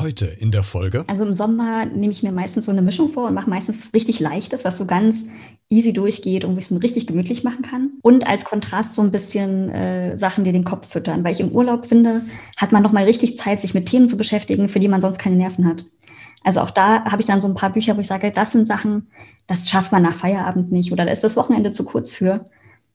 heute in der Folge? Also im Sommer nehme ich mir meistens so eine Mischung vor und mache meistens was richtig Leichtes, was so ganz easy durchgeht und wo ich es mir richtig gemütlich machen kann. Und als Kontrast so ein bisschen äh, Sachen, die den Kopf füttern. Weil ich im Urlaub finde, hat man nochmal richtig Zeit, sich mit Themen zu beschäftigen, für die man sonst keine Nerven hat. Also auch da habe ich dann so ein paar Bücher, wo ich sage, das sind Sachen, das schafft man nach Feierabend nicht oder da ist das Wochenende zu kurz für.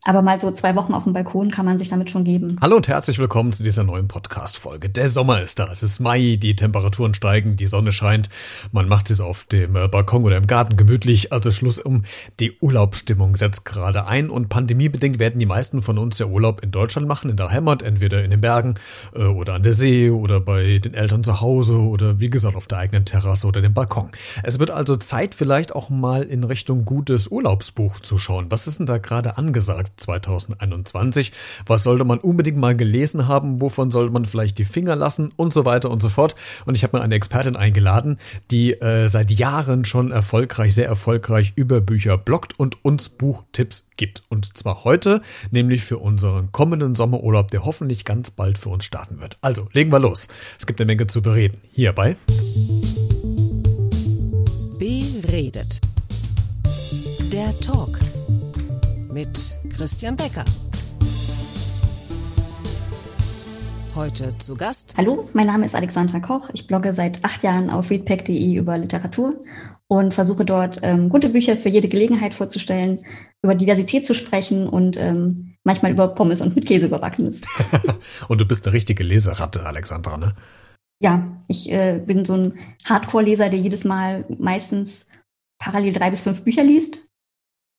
Aber mal so zwei Wochen auf dem Balkon kann man sich damit schon geben. Hallo und herzlich willkommen zu dieser neuen Podcast-Folge. Der Sommer ist da. Es ist Mai, die Temperaturen steigen, die Sonne scheint. Man macht es auf dem äh, Balkon oder im Garten gemütlich. Also Schluss um. Die Urlaubsstimmung setzt gerade ein und pandemiebedingt werden die meisten von uns ja Urlaub in Deutschland machen, in der Heimat, entweder in den Bergen äh, oder an der See oder bei den Eltern zu Hause oder wie gesagt auf der eigenen Terrasse oder dem Balkon. Es wird also Zeit, vielleicht auch mal in Richtung gutes Urlaubsbuch zu schauen. Was ist denn da gerade angesagt? 2021. Was sollte man unbedingt mal gelesen haben? Wovon sollte man vielleicht die Finger lassen? Und so weiter und so fort. Und ich habe mir eine Expertin eingeladen, die äh, seit Jahren schon erfolgreich, sehr erfolgreich über Bücher bloggt und uns Buchtipps gibt. Und zwar heute, nämlich für unseren kommenden Sommerurlaub, der hoffentlich ganz bald für uns starten wird. Also, legen wir los. Es gibt eine Menge zu bereden. Hierbei. Beredet. Der Talk mit Christian Becker. Heute zu Gast. Hallo, mein Name ist Alexandra Koch. Ich blogge seit acht Jahren auf readpack.de über Literatur und versuche dort ähm, gute Bücher für jede Gelegenheit vorzustellen, über Diversität zu sprechen und ähm, manchmal über Pommes und mit Käse überbackenes. und du bist eine richtige Leseratte, Alexandra, ne? Ja, ich äh, bin so ein Hardcore-Leser, der jedes Mal meistens parallel drei bis fünf Bücher liest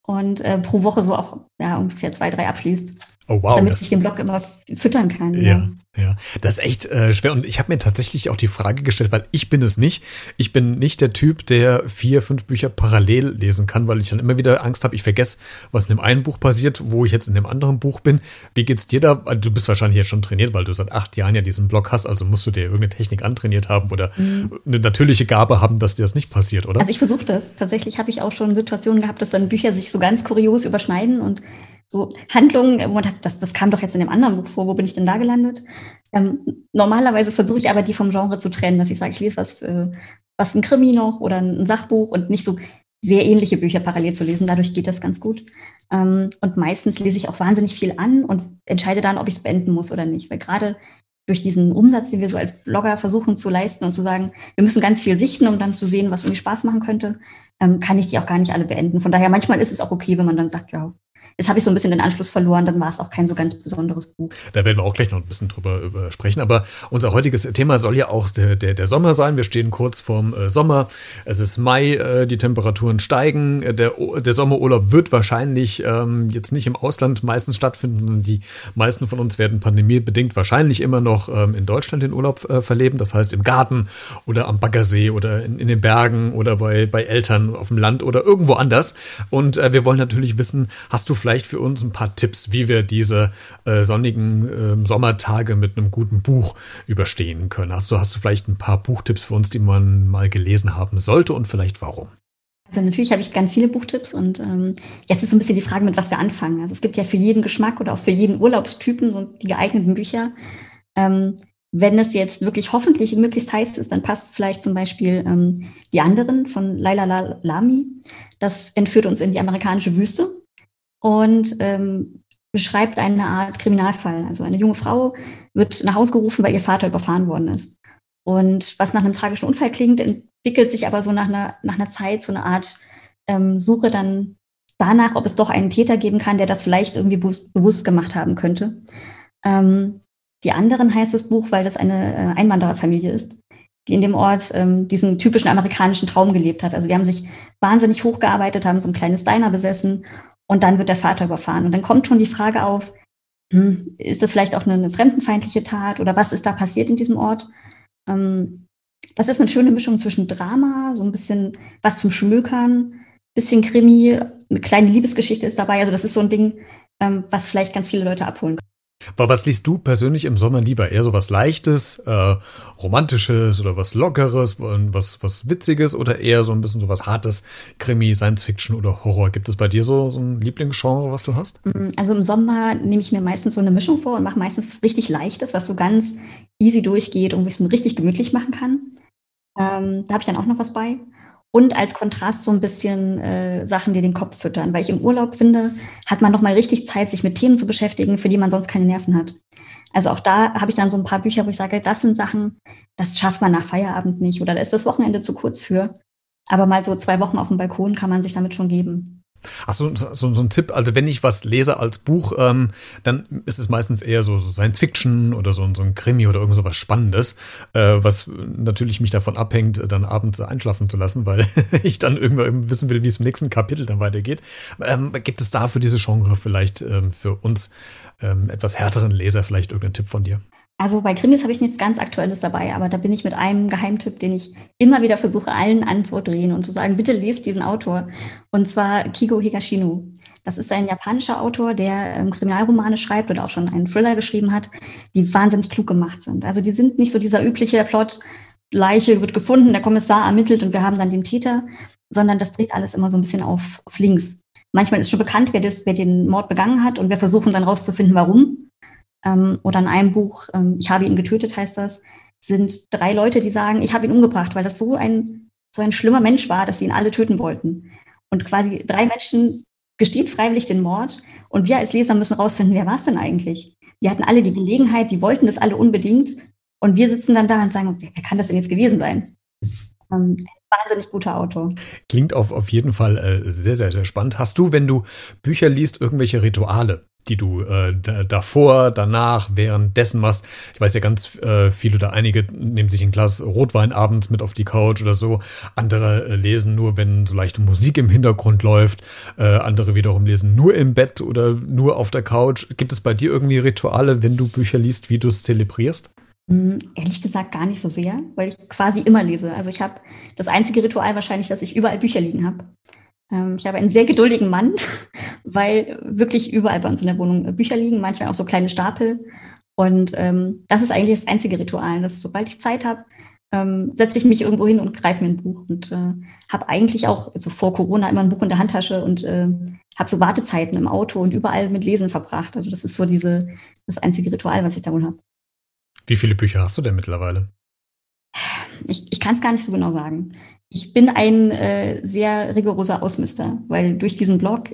und äh, pro Woche so auch ja, ungefähr zwei, drei abschließt. Oh wow. Damit ich den Blog immer füttern kann. Ja, ja. Ja, das ist echt äh, schwer. Und ich habe mir tatsächlich auch die Frage gestellt, weil ich bin es nicht. Ich bin nicht der Typ, der vier, fünf Bücher parallel lesen kann, weil ich dann immer wieder Angst habe, ich vergesse, was in dem einen Buch passiert, wo ich jetzt in dem anderen Buch bin. Wie geht's dir da? Du bist wahrscheinlich jetzt schon trainiert, weil du seit acht Jahren ja diesen Blog hast, also musst du dir irgendeine Technik antrainiert haben oder mhm. eine natürliche Gabe haben, dass dir das nicht passiert, oder? Also ich versuche das. Tatsächlich habe ich auch schon Situationen gehabt, dass dann Bücher sich so ganz kurios überschneiden und so Handlungen, wo man sagt, das, das kam doch jetzt in dem anderen Buch vor, wo bin ich denn da gelandet? Ähm, normalerweise versuche ich aber, die vom Genre zu trennen, dass ich sage, ich lese was, äh, was ein Krimi noch oder ein Sachbuch und nicht so sehr ähnliche Bücher parallel zu lesen. Dadurch geht das ganz gut. Ähm, und meistens lese ich auch wahnsinnig viel an und entscheide dann, ob ich es beenden muss oder nicht. Weil gerade durch diesen Umsatz, den wir so als Blogger versuchen zu leisten und zu sagen, wir müssen ganz viel sichten, um dann zu sehen, was irgendwie Spaß machen könnte, ähm, kann ich die auch gar nicht alle beenden. Von daher manchmal ist es auch okay, wenn man dann sagt, ja, Jetzt habe ich so ein bisschen den Anschluss verloren, dann war es auch kein so ganz besonderes Buch. Da werden wir auch gleich noch ein bisschen drüber über sprechen. Aber unser heutiges Thema soll ja auch der, der, der Sommer sein. Wir stehen kurz vorm äh, Sommer. Es ist Mai, äh, die Temperaturen steigen. Der, der Sommerurlaub wird wahrscheinlich ähm, jetzt nicht im Ausland meistens stattfinden, die meisten von uns werden pandemiebedingt wahrscheinlich immer noch ähm, in Deutschland den Urlaub äh, verleben. Das heißt im Garten oder am Baggersee oder in, in den Bergen oder bei, bei Eltern auf dem Land oder irgendwo anders. Und äh, wir wollen natürlich wissen, hast du vielleicht vielleicht für uns ein paar Tipps, wie wir diese äh, sonnigen äh, Sommertage mit einem guten Buch überstehen können. Hast du, hast du vielleicht ein paar Buchtipps für uns, die man mal gelesen haben sollte und vielleicht warum? Also natürlich habe ich ganz viele Buchtipps und ähm, jetzt ist so ein bisschen die Frage, mit was wir anfangen. Also es gibt ja für jeden Geschmack oder auch für jeden Urlaubstypen so die geeigneten Bücher. Ähm, wenn es jetzt wirklich hoffentlich möglichst heiß ist, dann passt vielleicht zum Beispiel ähm, Die anderen von Laila Lami. Das entführt uns in die amerikanische Wüste und ähm, beschreibt eine Art Kriminalfall. Also eine junge Frau wird nach Hause gerufen, weil ihr Vater überfahren worden ist. Und was nach einem tragischen Unfall klingt, entwickelt sich aber so nach einer, nach einer Zeit so eine Art ähm, Suche dann danach, ob es doch einen Täter geben kann, der das vielleicht irgendwie bewusst, gemacht haben könnte. Ähm, die anderen heißt das Buch, weil das eine äh, Einwandererfamilie ist, die in dem Ort ähm, diesen typischen amerikanischen Traum gelebt hat. Also die haben sich wahnsinnig hochgearbeitet, haben so ein kleines Diner besessen und dann wird der Vater überfahren. Und dann kommt schon die Frage auf, hm, ist das vielleicht auch eine, fremdenfeindliche Tat oder was ist da passiert in diesem Ort? Ähm, das ist eine schöne Mischung zwischen Drama, so ein bisschen was zum Schmökern, bisschen Krimi, eine kleine Liebesgeschichte ist dabei. Also das ist so ein Ding, ähm, was vielleicht ganz viele Leute abholen kann. Aber was liest du persönlich im Sommer lieber? Eher so was Leichtes, äh, Romantisches oder was Lockeres, was, was Witziges oder eher so ein bisschen so was Hartes, Krimi, Science Fiction oder Horror? Gibt es bei dir so, so ein Lieblingsgenre, was du hast? Mm, also im Sommer nehme ich mir meistens so eine Mischung vor und mache meistens was richtig Leichtes, was so ganz easy durchgeht und wo ich es mir richtig gemütlich machen kann. Ähm, da habe ich dann auch noch was bei. Und als Kontrast so ein bisschen äh, Sachen, die den Kopf füttern. Weil ich im Urlaub finde, hat man noch mal richtig Zeit, sich mit Themen zu beschäftigen, für die man sonst keine Nerven hat. Also auch da habe ich dann so ein paar Bücher, wo ich sage, das sind Sachen, das schafft man nach Feierabend nicht oder da ist das Wochenende zu kurz für. Aber mal so zwei Wochen auf dem Balkon kann man sich damit schon geben. Ach so, so, ein Tipp, also wenn ich was lese als Buch, ähm, dann ist es meistens eher so, so Science Fiction oder so, so ein Krimi oder irgend so was Spannendes, äh, was natürlich mich davon abhängt, dann abends einschlafen zu lassen, weil ich dann irgendwann wissen will, wie es im nächsten Kapitel dann weitergeht. Ähm, gibt es da für diese Genre vielleicht ähm, für uns ähm, etwas härteren Leser vielleicht irgendeinen Tipp von dir? Also bei Krimis habe ich nichts ganz Aktuelles dabei, aber da bin ich mit einem Geheimtipp, den ich immer wieder versuche, allen anzudrehen und zu sagen, bitte lest diesen Autor. Und zwar Kigo Higashino. Das ist ein japanischer Autor, der ähm, Kriminalromane schreibt oder auch schon einen Thriller geschrieben hat, die wahnsinnig klug gemacht sind. Also die sind nicht so dieser übliche Plot, Leiche wird gefunden, der Kommissar ermittelt und wir haben dann den Täter, sondern das dreht alles immer so ein bisschen auf, auf links. Manchmal ist schon bekannt, wer, das, wer den Mord begangen hat und wir versuchen dann rauszufinden, warum ähm, oder in einem Buch, ähm, ich habe ihn getötet, heißt das, sind drei Leute, die sagen, ich habe ihn umgebracht, weil das so ein, so ein schlimmer Mensch war, dass sie ihn alle töten wollten. Und quasi drei Menschen gestehen freiwillig den Mord und wir als Leser müssen rausfinden, wer war es denn eigentlich? Die hatten alle die Gelegenheit, die wollten das alle unbedingt und wir sitzen dann da und sagen, wer, kann das denn jetzt gewesen sein? Ähm, wahnsinnig guter Autor. Klingt auf, auf jeden Fall äh, sehr, sehr, sehr spannend. Hast du, wenn du Bücher liest, irgendwelche Rituale? Die du äh, davor, danach, währenddessen machst. Ich weiß ja ganz äh, viele oder einige nehmen sich ein Glas Rotwein abends mit auf die Couch oder so. Andere äh, lesen nur, wenn so leichte Musik im Hintergrund läuft. Äh, andere wiederum lesen nur im Bett oder nur auf der Couch. Gibt es bei dir irgendwie Rituale, wenn du Bücher liest, wie du es zelebrierst? Hm, ehrlich gesagt gar nicht so sehr, weil ich quasi immer lese. Also ich habe das einzige Ritual wahrscheinlich, dass ich überall Bücher liegen habe. Ähm, ich habe einen sehr geduldigen Mann, weil wirklich überall bei uns in der Wohnung Bücher liegen, manchmal auch so kleine Stapel. Und ähm, das ist eigentlich das einzige Ritual, dass sobald ich Zeit habe, ähm, setze ich mich irgendwo hin und greife mir ein Buch und äh, habe eigentlich auch also vor Corona immer ein Buch in der Handtasche und äh, habe so Wartezeiten im Auto und überall mit Lesen verbracht. Also das ist so diese das einzige Ritual, was ich da wohl habe. Wie viele Bücher hast du denn mittlerweile? Ich, ich kann es gar nicht so genau sagen. Ich bin ein äh, sehr rigoroser Ausmister, weil durch diesen Blog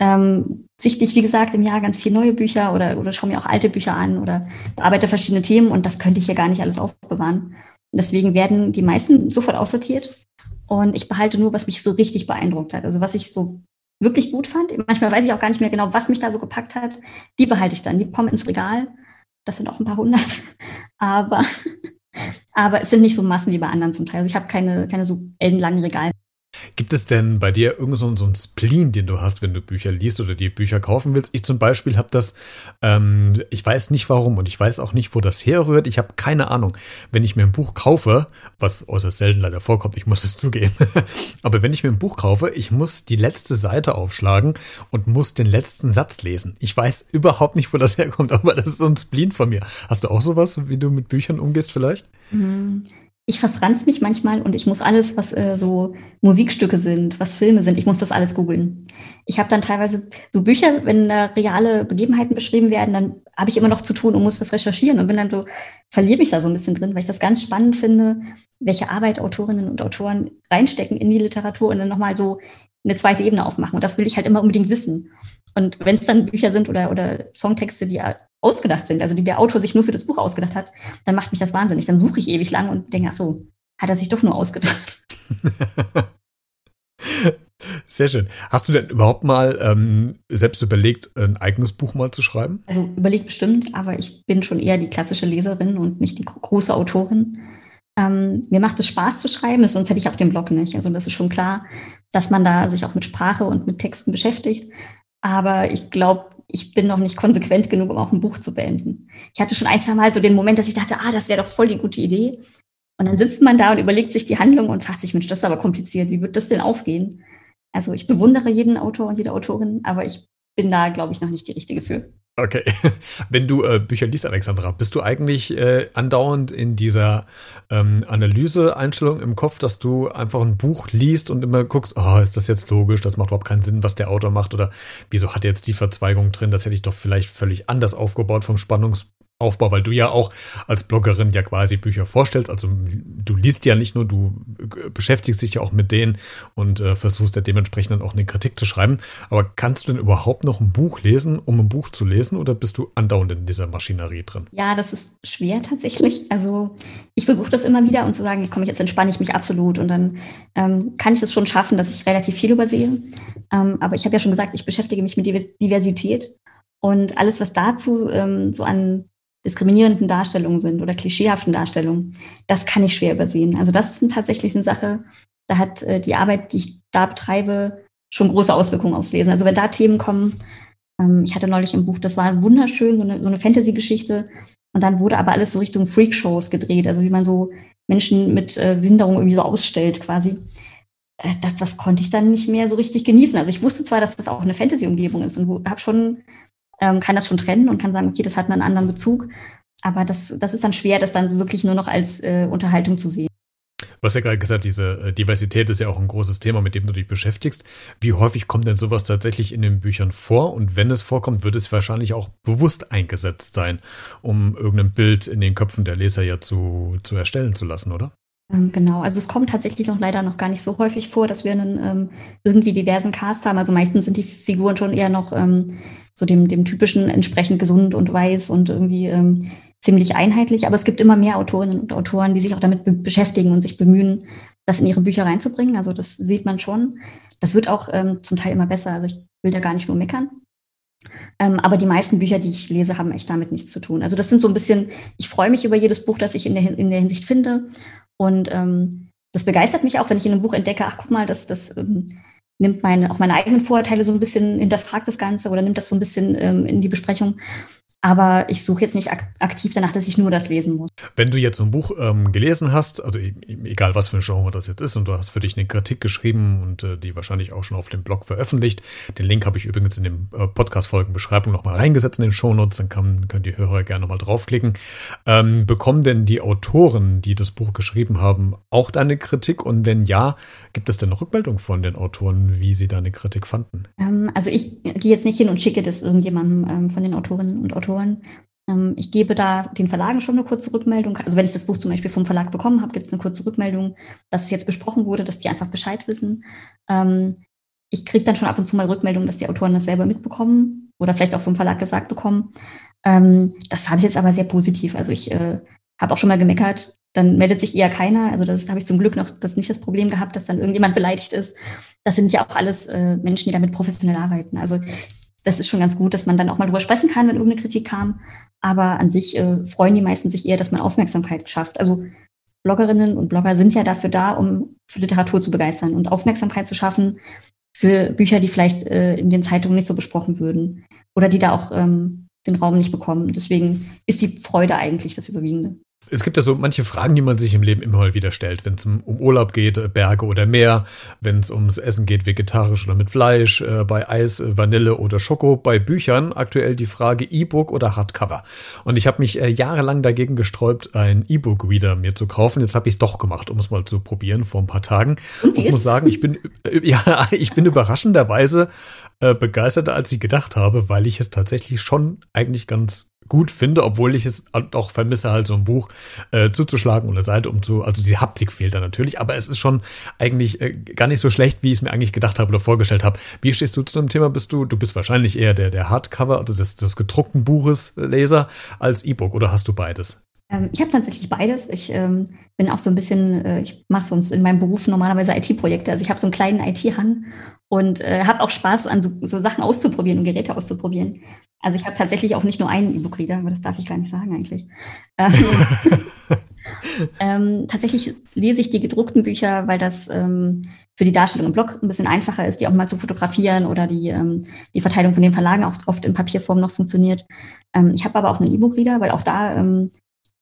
ähm, sichte ich, wie gesagt, im Jahr ganz viele neue Bücher oder, oder schaue mir auch alte Bücher an oder bearbeite verschiedene Themen und das könnte ich hier gar nicht alles aufbewahren. Deswegen werden die meisten sofort aussortiert und ich behalte nur, was mich so richtig beeindruckt hat. Also was ich so wirklich gut fand. Manchmal weiß ich auch gar nicht mehr genau, was mich da so gepackt hat. Die behalte ich dann. Die kommen ins Regal. Das sind auch ein paar hundert. Aber aber es sind nicht so Massen wie bei anderen zum Teil. Also ich habe keine, keine so ellenlangen Regale. Gibt es denn bei dir irgend so, einen Spleen, den du hast, wenn du Bücher liest oder die Bücher kaufen willst? Ich zum Beispiel habe das, ähm, ich weiß nicht warum und ich weiß auch nicht, wo das herrührt. Ich habe keine Ahnung. Wenn ich mir ein Buch kaufe, was äußerst selten leider vorkommt, ich muss es zugeben, aber wenn ich mir ein Buch kaufe, ich muss die letzte Seite aufschlagen und muss den letzten Satz lesen. Ich weiß überhaupt nicht, wo das herkommt, aber das ist so ein Spleen von mir. Hast du auch sowas, wie du mit Büchern umgehst vielleicht? Mhm ich verfranz mich manchmal und ich muss alles, was äh, so Musikstücke sind, was Filme sind, ich muss das alles googeln. Ich habe dann teilweise so Bücher, wenn da reale Begebenheiten beschrieben werden, dann habe ich immer noch zu tun und muss das recherchieren und bin dann so, verliere mich da so ein bisschen drin, weil ich das ganz spannend finde, welche Arbeit Autorinnen und Autoren reinstecken in die Literatur und dann nochmal so eine zweite Ebene aufmachen. Und das will ich halt immer unbedingt wissen. Und wenn es dann Bücher sind oder, oder Songtexte, die ausgedacht sind, also die der Autor sich nur für das Buch ausgedacht hat, dann macht mich das wahnsinnig. Dann suche ich ewig lang und denke, ach so, hat er sich doch nur ausgedacht. Sehr schön. Hast du denn überhaupt mal ähm, selbst überlegt, ein eigenes Buch mal zu schreiben? Also überlegt bestimmt, aber ich bin schon eher die klassische Leserin und nicht die große Autorin. Ähm, mir macht es Spaß zu schreiben, sonst hätte ich auch den Blog nicht. Also das ist schon klar, dass man da sich auch mit Sprache und mit Texten beschäftigt. Aber ich glaube, ich bin noch nicht konsequent genug, um auch ein Buch zu beenden. Ich hatte schon ein, zwei Mal so den Moment, dass ich dachte, ah, das wäre doch voll die gute Idee. Und dann sitzt man da und überlegt sich die Handlung und fasst sich, Mensch, das ist aber kompliziert. Wie wird das denn aufgehen? Also ich bewundere jeden Autor und jede Autorin, aber ich bin da, glaube ich, noch nicht die richtige für. Okay. Wenn du äh, Bücher liest, Alexandra, bist du eigentlich äh, andauernd in dieser ähm, Analyse-Einstellung im Kopf, dass du einfach ein Buch liest und immer guckst, oh, ist das jetzt logisch, das macht überhaupt keinen Sinn, was der Autor macht oder wieso hat er jetzt die Verzweigung drin, das hätte ich doch vielleicht völlig anders aufgebaut vom Spannungs Aufbau, weil du ja auch als Bloggerin ja quasi Bücher vorstellst. Also du liest ja nicht nur, du beschäftigst dich ja auch mit denen und äh, versuchst ja dementsprechend dann auch eine Kritik zu schreiben. Aber kannst du denn überhaupt noch ein Buch lesen, um ein Buch zu lesen oder bist du andauernd in dieser Maschinerie drin? Ja, das ist schwer tatsächlich. Also ich versuche das immer wieder und zu sagen, komm, jetzt entspanne ich mich absolut und dann ähm, kann ich es schon schaffen, dass ich relativ viel übersehe. Ähm, aber ich habe ja schon gesagt, ich beschäftige mich mit Diversität und alles, was dazu ähm, so an diskriminierenden Darstellungen sind oder klischeehaften Darstellungen, das kann ich schwer übersehen. Also das ist tatsächlich eine Sache, da hat äh, die Arbeit, die ich da betreibe, schon große Auswirkungen aufs Lesen. Also wenn da Themen kommen, ähm, ich hatte neulich ein Buch, das war wunderschön, so eine, so eine Fantasy-Geschichte, und dann wurde aber alles so Richtung Freakshows gedreht, also wie man so Menschen mit äh, Behinderung irgendwie so ausstellt quasi. Äh, das, das konnte ich dann nicht mehr so richtig genießen. Also ich wusste zwar, dass das auch eine Fantasy-Umgebung ist und habe schon ähm, kann das schon trennen und kann sagen, okay, das hat einen anderen Bezug. Aber das, das ist dann schwer, das dann wirklich nur noch als äh, Unterhaltung zu sehen. Du hast ja gerade gesagt, diese äh, Diversität ist ja auch ein großes Thema, mit dem du dich beschäftigst. Wie häufig kommt denn sowas tatsächlich in den Büchern vor? Und wenn es vorkommt, wird es wahrscheinlich auch bewusst eingesetzt sein, um irgendein Bild in den Köpfen der Leser ja zu, zu erstellen zu lassen, oder? Ähm, genau, also es kommt tatsächlich noch leider noch gar nicht so häufig vor, dass wir einen ähm, irgendwie diversen Cast haben. Also meistens sind die Figuren schon eher noch ähm, so dem, dem typischen entsprechend gesund und weiß und irgendwie ähm, ziemlich einheitlich. Aber es gibt immer mehr Autorinnen und Autoren, die sich auch damit be beschäftigen und sich bemühen, das in ihre Bücher reinzubringen. Also das sieht man schon. Das wird auch ähm, zum Teil immer besser. Also ich will da gar nicht nur meckern. Ähm, aber die meisten Bücher, die ich lese, haben echt damit nichts zu tun. Also das sind so ein bisschen, ich freue mich über jedes Buch, das ich in der, in der Hinsicht finde. Und ähm, das begeistert mich auch, wenn ich in einem Buch entdecke, ach guck mal, das, das ähm, nimmt meine, auch meine eigenen Vorurteile so ein bisschen, hinterfragt das Ganze oder nimmt das so ein bisschen ähm, in die Besprechung. Aber ich suche jetzt nicht ak aktiv danach, dass ich nur das lesen muss. Wenn du jetzt ein Buch ähm, gelesen hast, also e-, egal was für ein Genre das jetzt ist, und du hast für dich eine Kritik geschrieben und äh, die wahrscheinlich auch schon auf dem Blog veröffentlicht. Den Link habe ich übrigens in dem äh, Podcast-Folgenbeschreibung nochmal reingesetzt in den Shownotes, dann kann, können die Hörer gerne nochmal draufklicken. Ähm, bekommen denn die Autoren, die das Buch geschrieben haben, auch deine Kritik? Und wenn ja, gibt es denn eine Rückmeldung von den Autoren, wie sie deine Kritik fanden? Ähm, also ich gehe jetzt nicht hin und schicke das irgendjemandem ähm, von den Autorinnen und Autoren Autoren. Ähm, ich gebe da den Verlagen schon eine kurze Rückmeldung. Also wenn ich das Buch zum Beispiel vom Verlag bekommen habe, gibt es eine kurze Rückmeldung, dass es jetzt besprochen wurde, dass die einfach Bescheid wissen. Ähm, ich kriege dann schon ab und zu mal Rückmeldungen, dass die Autoren das selber mitbekommen oder vielleicht auch vom Verlag gesagt bekommen. Ähm, das habe ich jetzt aber sehr positiv. Also ich äh, habe auch schon mal gemeckert, dann meldet sich eher keiner. Also das habe ich zum Glück noch das nicht das Problem gehabt, dass dann irgendjemand beleidigt ist. Das sind ja auch alles äh, Menschen, die damit professionell arbeiten. Also das ist schon ganz gut, dass man dann auch mal drüber sprechen kann, wenn irgendeine Kritik kam. Aber an sich äh, freuen die meisten sich eher, dass man Aufmerksamkeit schafft. Also Bloggerinnen und Blogger sind ja dafür da, um für Literatur zu begeistern und Aufmerksamkeit zu schaffen für Bücher, die vielleicht äh, in den Zeitungen nicht so besprochen würden oder die da auch ähm, den Raum nicht bekommen. Deswegen ist die Freude eigentlich das Überwiegende. Es gibt ja so manche Fragen, die man sich im Leben immer mal wieder stellt, wenn es um, Urlaub geht, äh, Berge oder Meer, wenn es ums Essen geht, vegetarisch oder mit Fleisch, äh, bei Eis, äh, Vanille oder Schoko, bei Büchern aktuell die Frage E-Book oder Hardcover. Und ich habe mich äh, jahrelang dagegen gesträubt, ein E-Book-Reader mir zu kaufen. Jetzt habe ich es doch gemacht, um es mal zu probieren vor ein paar Tagen. Und, und muss sagen, ich bin äh, ja, ich bin überraschenderweise äh, begeisterter, als ich gedacht habe, weil ich es tatsächlich schon eigentlich ganz gut finde, obwohl ich es auch vermisse, halt so ein Buch äh, zuzuschlagen oder Seite um zu, also die Haptik fehlt da natürlich, aber es ist schon eigentlich äh, gar nicht so schlecht, wie ich es mir eigentlich gedacht habe oder vorgestellt habe. Wie stehst du zu dem Thema? Bist du, du bist wahrscheinlich eher der, der Hardcover, also des, des gedruckten Buches Leser als E-Book oder hast du beides? Ähm, ich habe tatsächlich beides. Ich ähm, bin auch so ein bisschen, äh, ich mache sonst in meinem Beruf normalerweise IT-Projekte. Also ich habe so einen kleinen IT-Hang und äh, habe auch Spaß an so, so Sachen auszuprobieren und Geräte auszuprobieren. Also ich habe tatsächlich auch nicht nur einen E-Book-Reader, aber das darf ich gar nicht sagen eigentlich. Ähm, ähm, tatsächlich lese ich die gedruckten Bücher, weil das ähm, für die Darstellung im Blog ein bisschen einfacher ist, die auch mal zu fotografieren oder die, ähm, die Verteilung von den Verlagen auch oft in Papierform noch funktioniert. Ähm, ich habe aber auch einen E-Book-Reader, weil auch da ähm,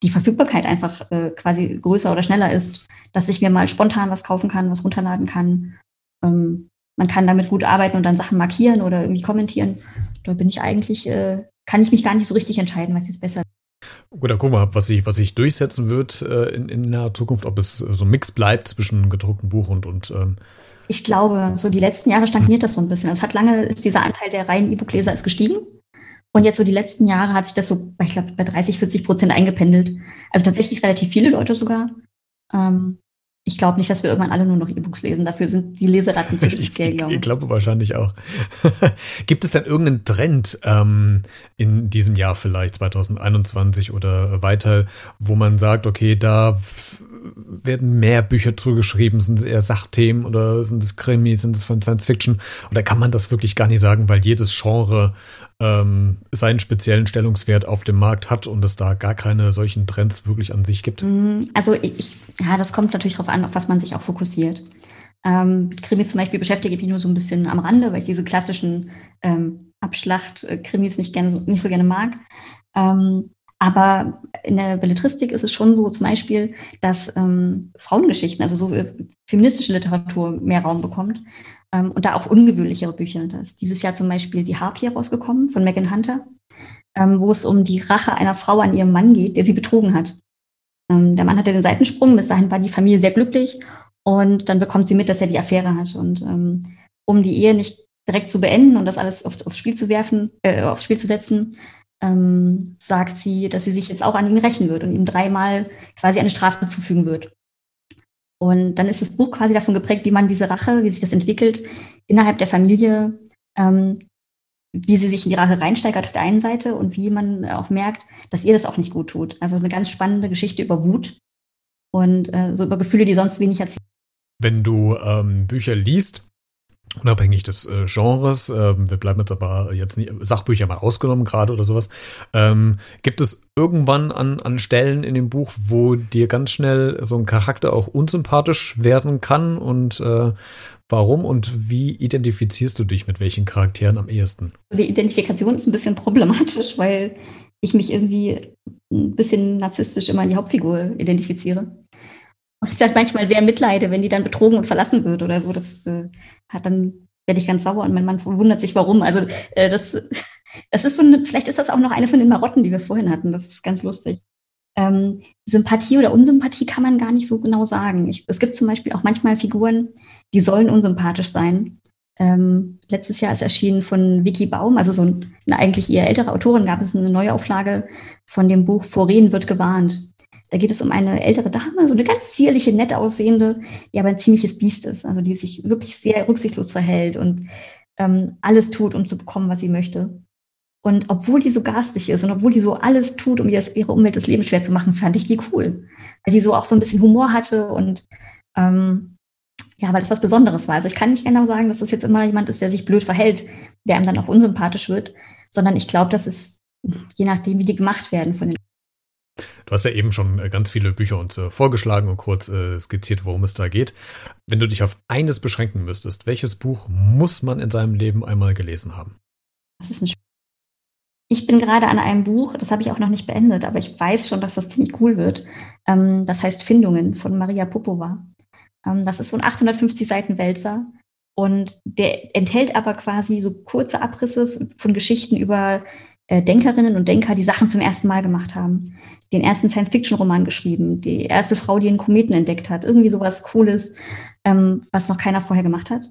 die Verfügbarkeit einfach äh, quasi größer oder schneller ist, dass ich mir mal spontan was kaufen kann, was runterladen kann. Ähm, man kann damit gut arbeiten und dann Sachen markieren oder irgendwie kommentieren. Da bin ich eigentlich äh, kann ich mich gar nicht so richtig entscheiden, was jetzt besser Gut, dann gucken wir mal, was sich, was sich durchsetzen wird äh, in, in der Zukunft, ob es so ein Mix bleibt zwischen gedrucktem Buch und. und ähm ich glaube, so die letzten Jahre stagniert das so ein bisschen. Es hat lange, ist dieser Anteil der reinen E-Book-Leser ist gestiegen. Und jetzt so die letzten Jahre hat sich das so, ich glaube, bei 30, 40 Prozent eingependelt. Also tatsächlich relativ viele Leute sogar. Ähm, ich glaube nicht, dass wir irgendwann alle nur noch E-Books lesen. Dafür sind die Leseratten zu speziell, glaube ich. Ich glaube wahrscheinlich auch. Gibt es denn irgendeinen Trend ähm, in diesem Jahr vielleicht, 2021 oder weiter, wo man sagt, okay, da werden mehr Bücher zugeschrieben? Sind es eher Sachthemen oder sind es Krimis, sind es von Science Fiction? Oder kann man das wirklich gar nicht sagen, weil jedes Genre ähm, seinen speziellen Stellungswert auf dem Markt hat und es da gar keine solchen Trends wirklich an sich gibt? Mm, also ich, ja, das kommt natürlich darauf an, auf was man sich auch fokussiert. Ähm, Krimis zum Beispiel beschäftige ich mich nur so ein bisschen am Rande, weil ich diese klassischen ähm, Abschlacht-Krimis nicht, nicht so gerne mag. Ähm, aber in der Belletristik ist es schon so zum Beispiel, dass ähm, Frauengeschichten, also so äh, feministische Literatur mehr Raum bekommt. Ähm, und da auch ungewöhnlichere Bücher. Da ist dieses Jahr zum Beispiel Die Harpie rausgekommen von Megan Hunter, ähm, wo es um die Rache einer Frau an ihrem Mann geht, der sie betrogen hat. Ähm, der Mann hatte den Seitensprung, bis dahin war die Familie sehr glücklich und dann bekommt sie mit, dass er die Affäre hat. Und ähm, um die Ehe nicht direkt zu beenden und das alles aufs, aufs Spiel zu werfen, äh, aufs Spiel zu setzen, ähm, sagt sie, dass sie sich jetzt auch an ihm rächen wird und ihm dreimal quasi eine Strafe zufügen wird. Und dann ist das Buch quasi davon geprägt, wie man diese Rache, wie sich das entwickelt, innerhalb der Familie, ähm, wie sie sich in die Rache reinsteigert auf der einen Seite und wie man auch merkt, dass ihr das auch nicht gut tut. Also eine ganz spannende Geschichte über Wut und äh, so über Gefühle, die sonst wenig erzählen. Wenn du ähm, Bücher liest, unabhängig des äh, Genres, äh, wir bleiben jetzt aber jetzt nie, Sachbücher mal ausgenommen gerade oder sowas, ähm, gibt es irgendwann an, an Stellen in dem Buch, wo dir ganz schnell so ein Charakter auch unsympathisch werden kann und äh, warum und wie identifizierst du dich mit welchen Charakteren am ehesten? Die Identifikation ist ein bisschen problematisch, weil ich mich irgendwie ein bisschen narzisstisch immer in die Hauptfigur identifiziere. Und ich dann manchmal sehr mitleide, wenn die dann betrogen und verlassen wird oder so. Das äh, hat dann, werde ich ganz sauer und mein Mann wundert sich, warum. Also äh, das, das ist so eine, vielleicht ist das auch noch eine von den Marotten, die wir vorhin hatten. Das ist ganz lustig. Ähm, Sympathie oder Unsympathie kann man gar nicht so genau sagen. Ich, es gibt zum Beispiel auch manchmal Figuren, die sollen unsympathisch sein. Ähm, letztes Jahr ist erschienen von Vicky Baum, also so ein, eine eigentlich eher ältere Autorin, gab es eine Neuauflage von dem Buch Foren wird gewarnt. Da geht es um eine ältere Dame, so eine ganz zierliche, nett aussehende, die aber ein ziemliches Biest ist, also die sich wirklich sehr rücksichtslos verhält und ähm, alles tut, um zu bekommen, was sie möchte. Und obwohl die so garstig ist und obwohl die so alles tut, um ihre Umwelt das Leben schwer zu machen, fand ich die cool. Weil die so auch so ein bisschen Humor hatte und ähm, ja, weil das was Besonderes war. Also ich kann nicht genau sagen, dass das jetzt immer jemand ist, der sich blöd verhält, der einem dann auch unsympathisch wird, sondern ich glaube, dass es je nachdem, wie die gemacht werden von den Du hast ja eben schon äh, ganz viele Bücher uns äh, vorgeschlagen und kurz äh, skizziert, worum es da geht. Wenn du dich auf eines beschränken müsstest, welches Buch muss man in seinem Leben einmal gelesen haben? Das ist ein ich bin gerade an einem Buch, das habe ich auch noch nicht beendet, aber ich weiß schon, dass das ziemlich cool wird. Ähm, das heißt Findungen von Maria Popova. Ähm, das ist so ein 850 Seiten Wälzer und der enthält aber quasi so kurze Abrisse von Geschichten über Denkerinnen und Denker, die Sachen zum ersten Mal gemacht haben den ersten Science-Fiction-Roman geschrieben, die erste Frau, die einen Kometen entdeckt hat, irgendwie sowas Cooles, ähm, was noch keiner vorher gemacht hat.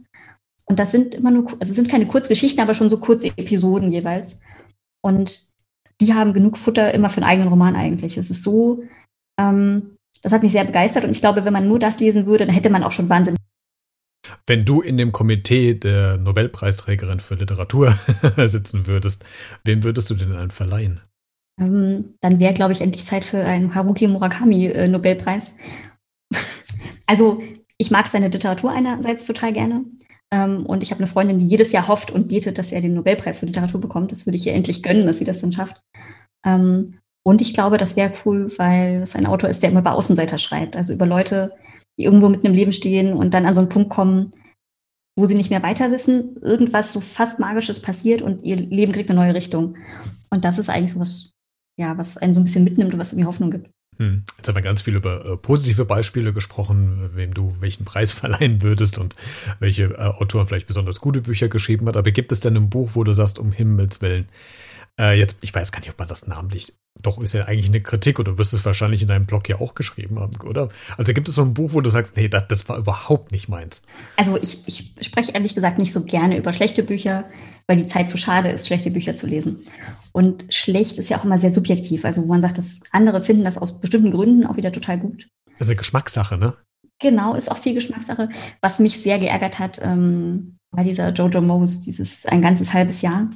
Und das sind immer nur, also sind keine Kurzgeschichten, aber schon so kurze Episoden jeweils. Und die haben genug Futter immer für einen eigenen Roman eigentlich. Es ist so, ähm, das hat mich sehr begeistert und ich glaube, wenn man nur das lesen würde, dann hätte man auch schon wahnsinnig. Wenn du in dem Komitee der Nobelpreisträgerin für Literatur sitzen würdest, wem würdest du denn einen verleihen? ähm, dann wäre, glaube ich, endlich Zeit für einen Haruki Murakami-Nobelpreis. Äh, also ich mag seine Literatur einerseits total gerne. Ähm, und ich habe eine Freundin, die jedes Jahr hofft und betet, dass er den Nobelpreis für Literatur bekommt. Das würde ich ihr endlich gönnen, dass sie das dann schafft. Ähm, und ich glaube, das wäre cool, weil es ein Autor ist, der immer über Außenseiter schreibt. Also über Leute, irgendwo mitten im Leben stehen und dann an so einen Punkt kommen, wo sie nicht mehr weiter wissen, irgendwas so fast Magisches passiert und ihr Leben kriegt eine neue Richtung. Und das ist eigentlich so was ja, was einen so ein bisschen mitnimmt und was irgendwie Hoffnung gibt. Hm. Jetzt haben wir ganz viel über äh, positive Beispiele gesprochen, wem du welchen Preis verleihen würdest und welche äh, Autoren vielleicht besonders gute Bücher geschrieben hat. Aber gibt es denn ein Buch, wo du sagst, um Himmels Willen, Äh, jetzt, ich weiß gar nicht, ob man das namentlich, doch ist ja eigentlich eine Kritik oder du wirst es wahrscheinlich in deinem Blog ja auch geschrieben haben, oder? Also gibt es so ein Buch, wo du sagst, nee, das, das war überhaupt nicht meins. Also ich, ich spreche ehrlich gesagt nicht so gerne über schlechte Bücher, weil die Zeit zu schade ist, schlechte Bücher zu lesen. Und schlecht ist ja auch immer sehr subjektiv. Also wo man sagt, dass andere finden das aus bestimmten Gründen auch wieder total gut. Das ist eine Geschmackssache, ne? Genau, ist auch viel Geschmackssache. Was mich sehr geärgert hat, ähm, war dieser Jojo Mose, dieses ein ganzes halbes Jahr.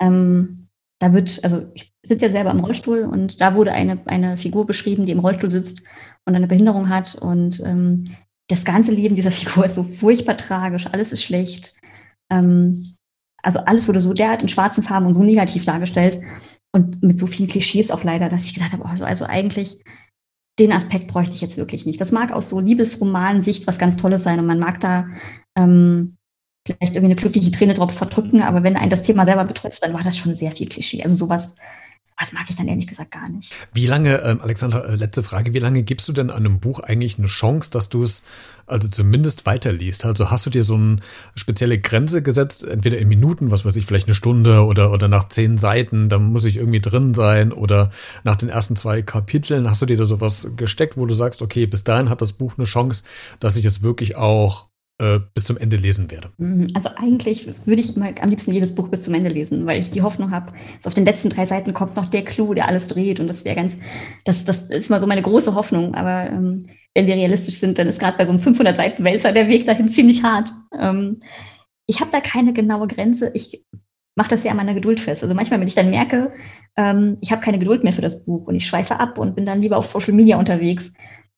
Ähm, da wird, also ich sitze ja selber im Rollstuhl und da wurde eine, eine Figur beschrieben, die im Rollstuhl sitzt und eine Behinderung hat. Und ähm, das ganze Leben dieser Figur ist so furchtbar tragisch, alles ist schlecht. Ähm, also alles wurde so derart in schwarzen Farben und so negativ dargestellt und mit so vielen Klischees auch leider, dass ich gedacht habe, also, also eigentlich den Aspekt bräuchte ich jetzt wirklich nicht. Das mag aus so Liebesroman-Sicht was ganz Tolles sein und man mag da ähm, vielleicht irgendwie eine glückliche Träne drauf verdrücken, aber wenn ein das Thema selber betrifft, dann war das schon sehr viel Klischee. Also sowas was mag ich dann ehrlich gesagt gar nicht. Wie lange, ähm, Alexandra, äh, letzte Frage, wie lange gibst du denn einem Buch eigentlich eine Chance, dass du es also zumindest weiterliest? Also hast du dir so eine spezielle Grenze gesetzt, entweder in Minuten, was weiß ich, vielleicht eine Stunde oder, oder nach zehn Seiten, da muss ich irgendwie drin sein oder nach den ersten zwei Kapiteln, hast du dir da sowas gesteckt, wo du sagst, okay, bis dahin hat das Buch eine Chance, dass ich es wirklich auch äh, bis zum Ende lesen werde. Mhm. Also eigentlich würde ich mal am liebsten jedes Buch bis zum Ende lesen, weil ich die Hoffnung habe, dass auf den letzten drei Seiten kommt noch der Clou, der alles dreht und das wäre ganz, das, das ist mal so meine große Hoffnung, aber ähm, wenn wir realistisch sind, dann ist gerade bei so einem 500 Seiten Wälzer der Weg dahin ziemlich hart. Ähm, ich habe da keine genaue Grenze. Ich mache das ja an meiner Geduld fest. Also manchmal, wenn ich dann merke, ähm, ich habe keine Geduld mehr für das Buch und ich schweife ab und bin dann lieber auf Social Media unterwegs,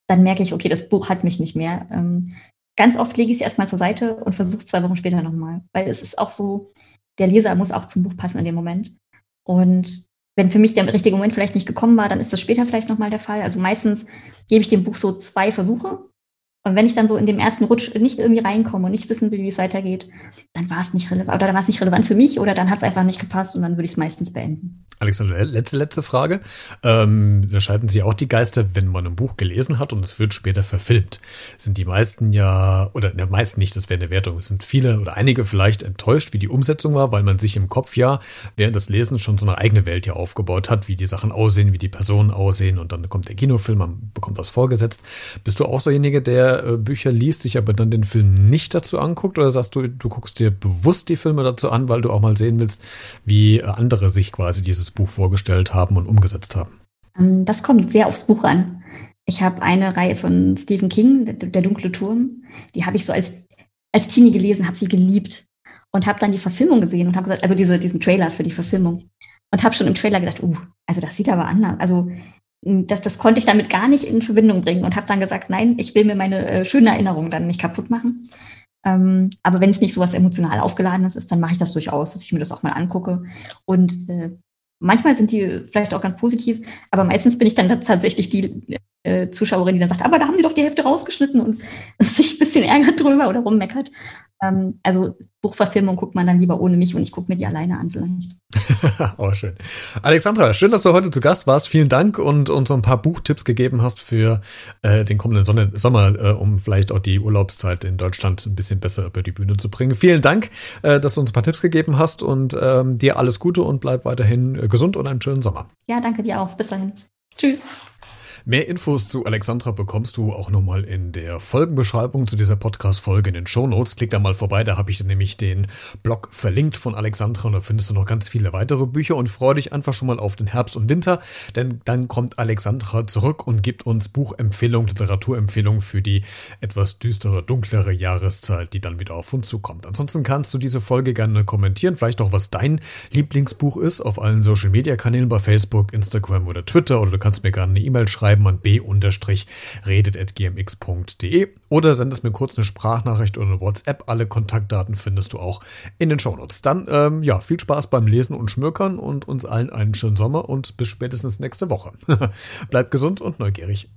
dann merke ich, okay, das Buch hat mich nicht mehr. Ähm, ganz oft lege ich es erstmal zur Seite und versuche es zwei Wochen später nochmal. Weil es ist auch so, der Leser muss auch zum Buch passen in dem Moment. Und wenn für mich der richtige Moment vielleicht nicht gekommen war, dann ist das später vielleicht nochmal der Fall. Also meistens gebe ich dem Buch so zwei Versuche. Und wenn ich dann so in dem ersten Rutsch nicht irgendwie reinkomme und nicht wissen will, wie es weitergeht, dann war es nicht relevant oder dann war es nicht relevant für mich oder dann hat es einfach nicht gepasst und dann würde ich es meistens beenden. Alexander, letzte, letzte Frage. Ähm, da scheiden sich auch die Geister, wenn man ein Buch gelesen hat und es wird später verfilmt. Sind die meisten ja, oder ne, meisten nicht, das wäre eine Wertung, sind viele oder einige vielleicht enttäuscht, wie die Umsetzung war, weil man sich im Kopf ja während des Lesens schon so eine eigene Welt ja aufgebaut hat, wie die Sachen aussehen, wie die Personen aussehen und dann kommt der Kinofilm, man bekommt was vorgesetzt. Bist du auch so derjenige, der äh, Bücher liest, sich aber dann den Film nicht dazu anguckt oder sagst du, du guckst dir bewusst die Filme dazu an, weil du auch mal sehen willst, wie andere sich quasi dieses dieses Buch vorgestellt haben und umgesetzt haben? Ähm, das kommt sehr aufs Buch an. Ich habe eine Reihe von Stephen King, Der dunkle Turm, die habe ich so als, als Teenie gelesen, habe sie geliebt und habe dann die Verfilmung gesehen und habe gesagt, also diese, diesen Trailer für die Verfilmung und habe schon im Trailer gedacht, uh, also das sieht aber anders. Also das, das konnte ich damit gar nicht in Verbindung bringen und habe dann gesagt, nein, ich will mir meine äh, schöne Erinnerung dann nicht kaputt machen. Ähm, aber wenn es nicht so was emotional aufgeladenes ist, dann mache ich das durchaus, dass ich mir das auch mal angucke. Und äh, Manchmal sind die vielleicht auch ganz positiv, aber meistens bin ich dann tatsächlich die äh, Zuschauerin, die dann sagt, aber da haben sie doch die Hälfte rausgeschnitten und sich ein bisschen ärgert drüber oder rummeckert. Ähm, also Buchverfilmung guckt man dann lieber ohne mich und ich gucke mir die alleine an vielleicht. oh, schön. Alexandra, schön, dass du heute zu Gast warst. Vielen Dank und uns so ein paar Buchtipps gegeben hast für äh, den kommenden Sonne Sommer, äh, um vielleicht auch die Urlaubszeit in Deutschland ein bisschen besser über die Bühne zu bringen. Vielen Dank, äh, dass du uns ein paar Tipps gegeben hast und ähm, dir alles Gute und bleib weiterhin äh, gesund und einen schönen Sommer. Ja, danke dir auch. Bis dahin. Tschüss. Mehr Infos zu Alexandra bekommst du auch nochmal in der Folgenbeschreibung zu dieser Podcast-Folge in den Show Notes. Klick da mal vorbei, da habe ich nämlich den Blog verlinkt von Alexandra und da findest du noch ganz viele weitere Bücher und freue dich einfach schon mal auf den Herbst und Winter, denn dann kommt Alexandra zurück und gibt uns Buchempfehlungen, Literaturempfehlungen für die etwas düstere, dunklere Jahreszeit, die dann wieder auf uns zukommt. Ansonsten kannst du diese Folge gerne kommentieren, vielleicht auch was dein Lieblingsbuch ist auf allen Social Media Kanälen bei Facebook, Instagram oder Twitter oder du kannst mir gerne eine E-Mail schreiben schreiben an b-redet.gmx.de oder sendest mir kurz eine Sprachnachricht oder eine WhatsApp. Alle Kontaktdaten findest du auch in den Shownotes. Dann, ähm, ja, viel Spaß beim Lesen und Schmökern und uns allen einen schönen Sommer und bis spätestens nächste Woche. Bleibt gesund und neugierig.